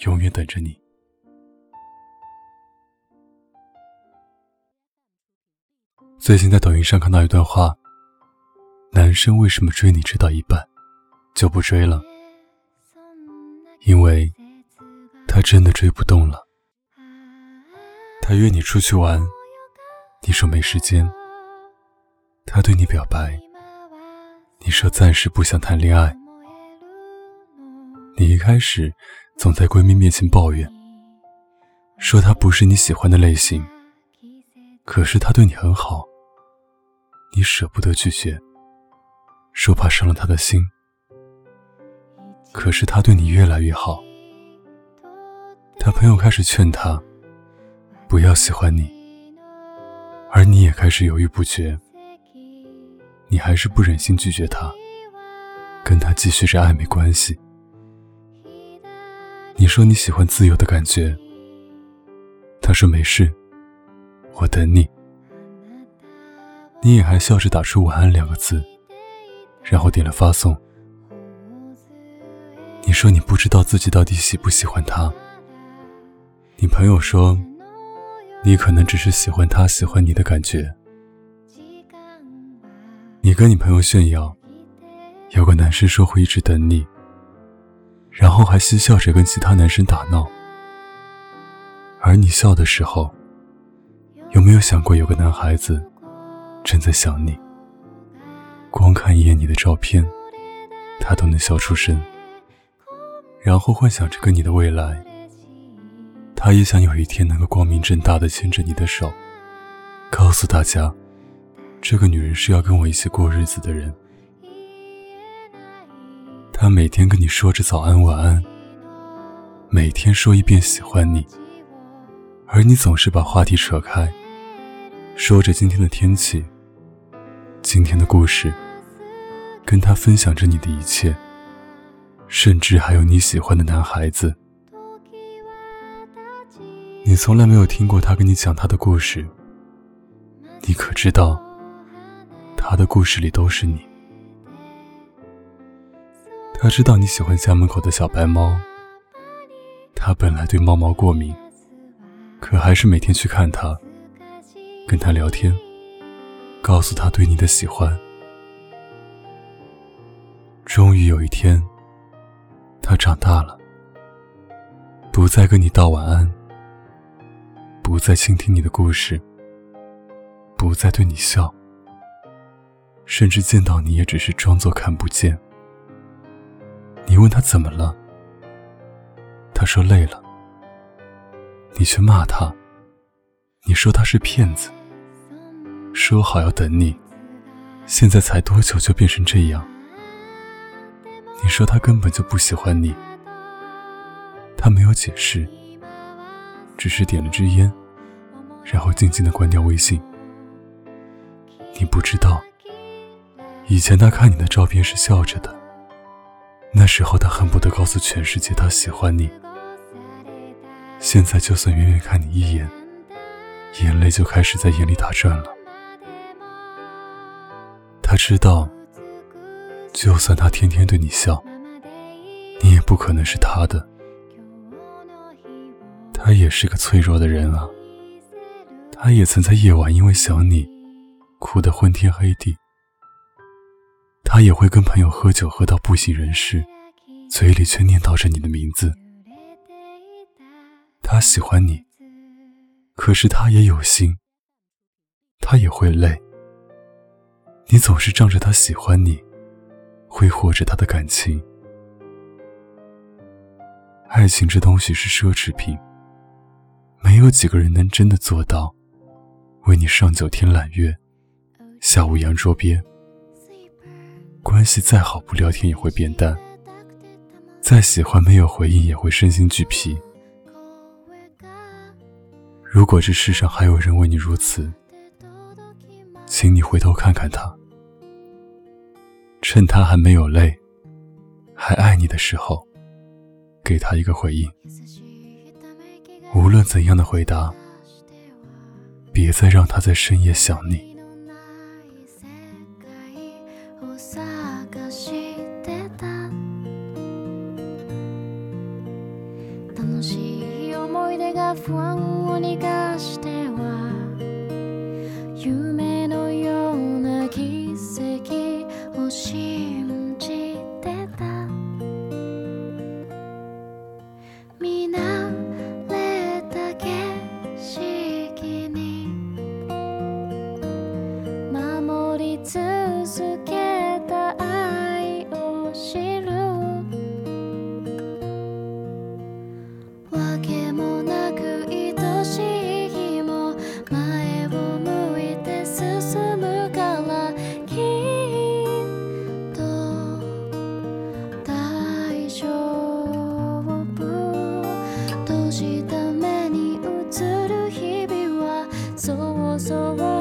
永远等着你。最近在抖音上看到一段话：男生为什么追你追到一半就不追了？因为他真的追不动了。他约你出去玩，你说没时间；他对你表白，你说暂时不想谈恋爱。你一开始总在闺蜜面前抱怨，说他不是你喜欢的类型，可是他对你很好，你舍不得拒绝，说怕伤了他的心。可是他对你越来越好，他朋友开始劝他不要喜欢你，而你也开始犹豫不决，你还是不忍心拒绝他，跟他继续着暧昧关系。你说你喜欢自由的感觉，他说没事，我等你。你也还笑着打出“晚安”两个字，然后点了发送。你说你不知道自己到底喜不喜欢他。你朋友说，你可能只是喜欢他喜欢你的感觉。你跟你朋友炫耀，有个男生说会一直等你。然后还嬉笑着跟其他男生打闹，而你笑的时候，有没有想过有个男孩子正在想你？光看一眼你的照片，他都能笑出声。然后幻想着跟你的未来，他也想有一天能够光明正大的牵着你的手，告诉大家，这个女人是要跟我一起过日子的人。他每天跟你说着早安晚安，每天说一遍喜欢你，而你总是把话题扯开，说着今天的天气、今天的故事，跟他分享着你的一切，甚至还有你喜欢的男孩子。你从来没有听过他跟你讲他的故事，你可知道，他的故事里都是你。他知道你喜欢家门口的小白猫。他本来对猫毛过敏，可还是每天去看它，跟它聊天，告诉他对你的喜欢。终于有一天，他长大了，不再跟你道晚安，不再倾听你的故事，不再对你笑，甚至见到你也只是装作看不见。你问他怎么了，他说累了。你却骂他，你说他是骗子，说好要等你，现在才多久就变成这样？你说他根本就不喜欢你，他没有解释，只是点了支烟，然后静静的关掉微信。你不知道，以前他看你的照片是笑着的。那时候他恨不得告诉全世界他喜欢你，现在就算远远看你一眼，眼泪就开始在眼里打转了。他知道，就算他天天对你笑，你也不可能是他的。他也是个脆弱的人啊，他也曾在夜晚因为想你，哭得昏天黑地。他也会跟朋友喝酒，喝到不省人事，嘴里却念叨着你的名字。他喜欢你，可是他也有心，他也会累。你总是仗着他喜欢你，挥霍着他的感情。爱情这东西是奢侈品，没有几个人能真的做到，为你上九天揽月，下五洋捉鳖。关系再好，不聊天也会变淡。再喜欢没有回应也会身心俱疲。如果这世上还有人为你如此，请你回头看看他，趁他还没有累、还爱你的时候，给他一个回应。无论怎样的回答，别再让他在深夜想你。楽しい思い出が不安 so wild.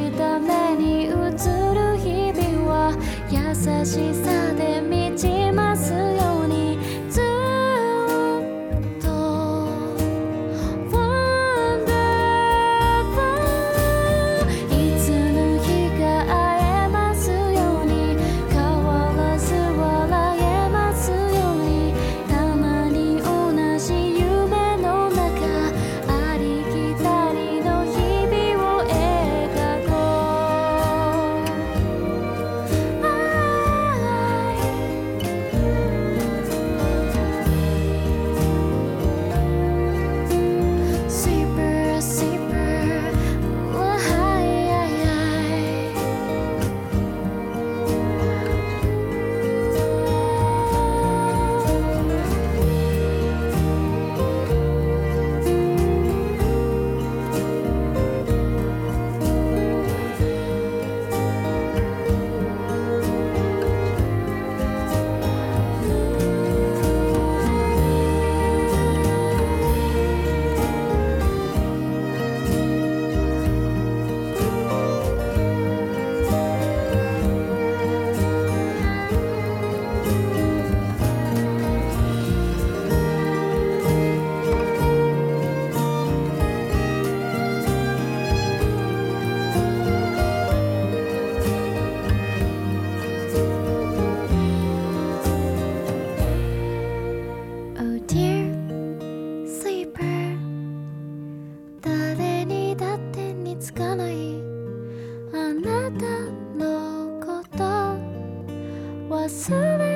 した目に映る日々は優しさ忘れ